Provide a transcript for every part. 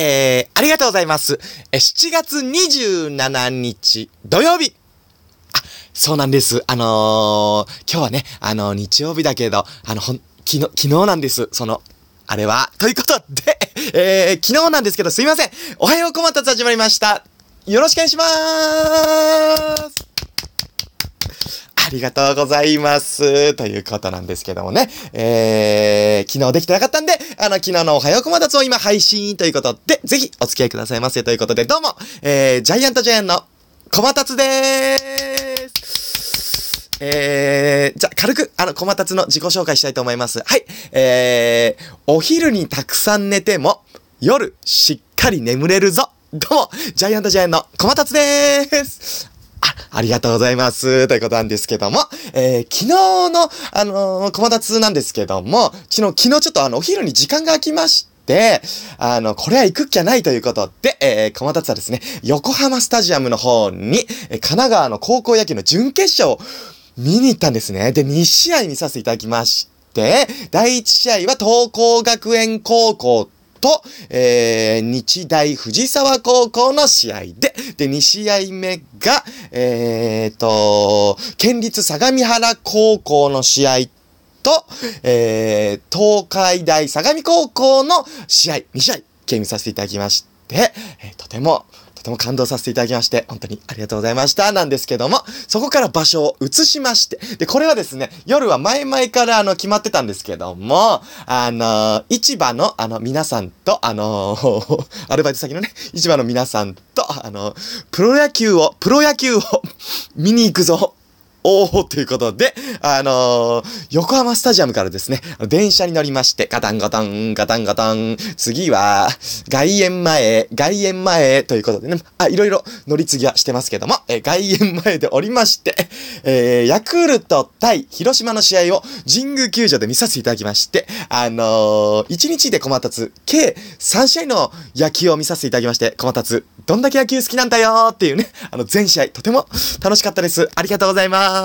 えー、ありがとうございます。え、7月27日土曜日。あ、そうなんです。あのー、今日はね、あの日曜日だけど、あの、ほん、昨日、昨日なんです。その、あれは。ということで、えー、昨日なんですけど、すいません。おはようこまたつ始まりました。よろしくお願いしまーす。ありがとうございます。ということなんですけどもね。えー、昨日できてなかったんで、あの、昨日のおはようこまたつを今配信ということで、ぜひお付き合いくださいませということで、どうも、えー、ジャイアントジャイアンのこまたつでーす。えー、じゃあ、軽く、あの、こまたつの自己紹介したいと思います。はい。えー、お昼にたくさん寝ても、夜、しっかり眠れるぞ。どうも、ジャイアントジャイアンのこまたつでーす。あ、りがとうございます。ということなんですけども、えー、昨日の、あのー、小松なんですけども、昨日、昨日ちょっとあの、お昼に時間が空きまして、あの、これは行くっきゃないということで、えー、小松はですね、横浜スタジアムの方に、え神奈川の高校野球の準決勝を見に行ったんですね。で、2試合見させていただきまして、第1試合は東光学園高校と、えー、日大藤沢高校の試合で、で、2試合目が、えーと、県立相模原高校の試合と、えー、東海大相模高校の試合、2試合、見させていただきまして、えーとても、とても感動させていただきまして、本当にありがとうございました。なんですけども、そこから場所を移しまして、で、これはですね、夜は前々からあの、決まってたんですけども、あの市場のあの、皆さんと、あの アルバイト先のね、市場の皆さんと、あのプロ野球を、プロ野球を 見に行くぞ。おーということで、あのー横浜スタジアムからですね、電車に乗りまして、ガタンガタン、ガタンガタン、次は、外苑前、外苑前ということでね、あ、いろいろ乗り継ぎはしてますけども、え外苑前でおりまして、えーヤクルト対広島の試合を神宮球場で見させていただきまして、あのー、1日で駒達、計3試合の野球を見させていただきまして、駒達、どんだけ野球好きなんだよーっていうね、あの、全試合、とても楽しかったです。ありがとうございます。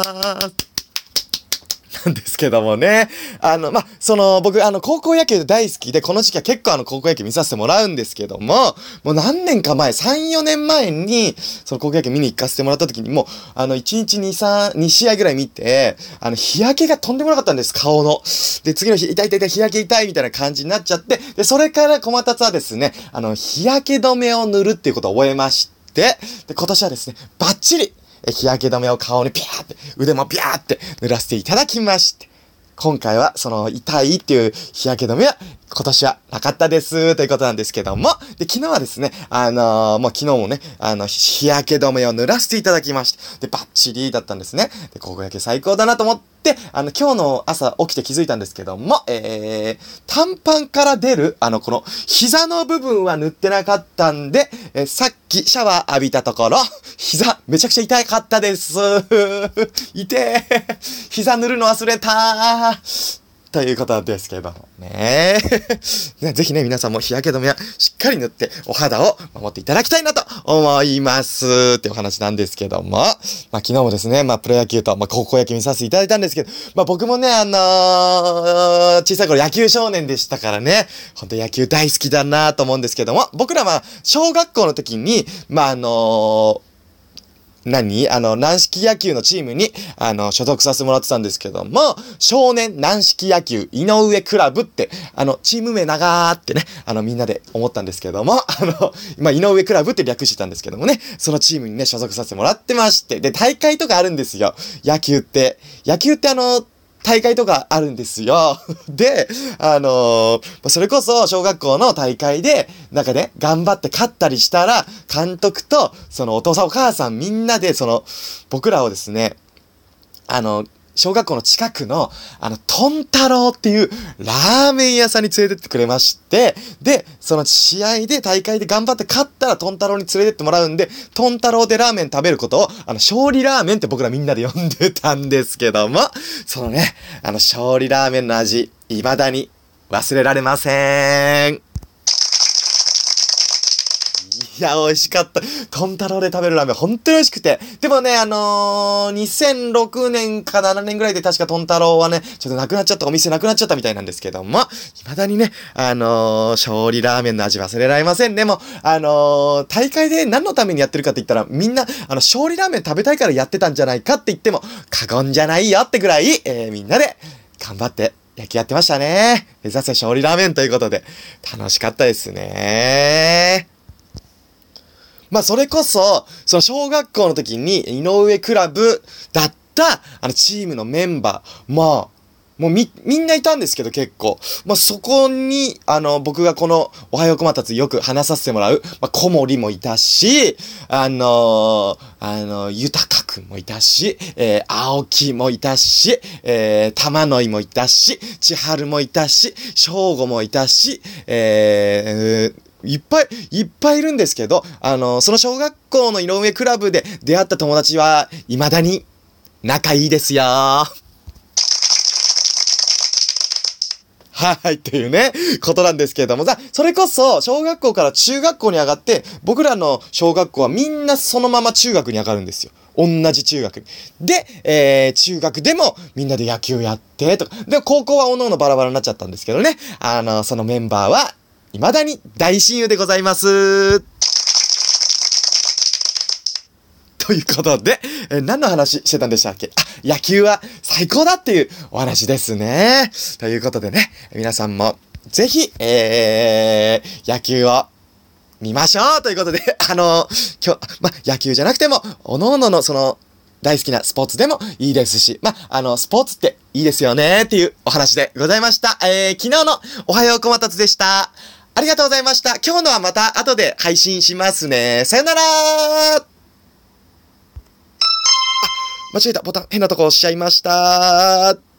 なんですけどもね。あの、ま、その、僕、あの、高校野球大好きで、この時期は結構あの、高校野球見させてもらうんですけども、もう何年か前、3、4年前に、その高校野球見に行かせてもらった時に、もう、あの、1日2、3、2試合ぐらい見て、あの、日焼けがとんでもなかったんです、顔の。で、次の日、痛い痛い痛い、日焼け痛いみたいな感じになっちゃって、で、それから小松はですね、あの、日焼け止めを塗るっていうことを覚えまして、で、今年はですね、バッチリ、日焼け止めを顔にピャーって、腕もピャーって塗らせていただきまして、今回はその痛いっていう日焼け止めは今年はなかったです。ということなんですけども、で、昨日はですね、あのーもう昨日もね、あの、日焼け止めを塗らせていただきまして、で、バッチリだったんですね。で、高校野球最高だなと思って、あの、今日の朝起きて気づいたんですけども、えー、短パンから出る、あの、この、膝の部分は塗ってなかったんで、えーさっききシャワー浴びたところ、膝、めちゃくちゃ痛かったです。痛え。膝塗るの忘れたということですけどもね。ねぜひね、皆さんも日焼け止めはしっかり塗ってお肌を守っていただきたいなと思います。っていうお話なんですけども。まあ昨日もですね、まあプロ野球と、まあ高校野球見させていただいたんですけど、まあ僕もね、あのー小さい頃野球少年でしたからね、本当野球大好きだなと思うんですけども、僕らは小学校の時に、まああのー何？あの、軟式野球のチームに、あの、所属させてもらってたんですけども、少年軟式野球井上クラブって、あの、チーム名長ーってね、あの、みんなで思ったんですけども、あの、ま、井上クラブって略してたんですけどもね、そのチームにね、所属させてもらってまして、で、大会とかあるんですよ。野球って。野球ってあの、大会とかあるんですよ。で、あのーそれこそ小学校の大会で、なんかね、頑張って勝ったりしたら、監督と、そのお父さんお母さんみんなで、その、僕らをですね、あの、小学校の近くの、あの、トン太郎っていうラーメン屋さんに連れてってくれまして、で、その試合で大会で頑張って勝ったらトン太郎に連れてってもらうんで、トン太郎でラーメン食べることを、あの、勝利ラーメンって僕らみんなで呼んでたんですけども、そのね、あの、勝利ラーメンの味、未だに忘れられません。いや、美味しかった。トン太郎で食べるラーメン、本当に美味しくて。でもね、あのー、2006年か7年ぐらいで確かトン太郎はね、ちょっとなくなっちゃった、お店なくなっちゃったみたいなんですけども、未だにね、あのー、勝利ラーメンの味忘れられません。でも、あのー、大会で何のためにやってるかって言ったら、みんな、あの、勝利ラーメン食べたいからやってたんじゃないかって言っても、過言じゃないよってぐらい、えー、みんなで頑張って野球やってましたね。目指せ勝利ラーメンということで、楽しかったですね。まあ、それこそ、その小学校の時に井上クラブだった、あのチームのメンバー、まあ、もうみ、みんないたんですけど結構。まあ、そこに、あの、僕がこの、おはようこまたつよく話させてもらう、まあ、小森もいたし、あのー、あの、豊くんもいたし、えー、青木もいたし、えー、玉野井もいたし、千春もいたし、正吾もいたし、えー、いっぱい、いっぱいいるんですけど、あの、その小学校の井上クラブで出会った友達は、未だに仲いいですよはい、というね、ことなんですけれどもさ、それこそ、小学校から中学校に上がって、僕らの小学校はみんなそのまま中学に上がるんですよ。同じ中学に。で、えー、中学でもみんなで野球やってとか。で、高校は各々バラバラになっちゃったんですけどね。あの、そのメンバーは、未だに大親友でございます。ということで、え、何の話してたんでしたっけ？あ、野球は最高だっていうお話ですね。ということでね、皆さんもぜひ、えー、野球を見ましょうということで、あの今日、ま、野球じゃなくても、おのおののその、大好きなスポーツでもいいですし、ま、あの、スポーツっていいですよねっていうお話でございました。えー、昨日のおはようこまたつでした。ありがとうございました。今日のはまた後で配信しますね。さよならあ間違えたボタン変なとこ押しちゃいました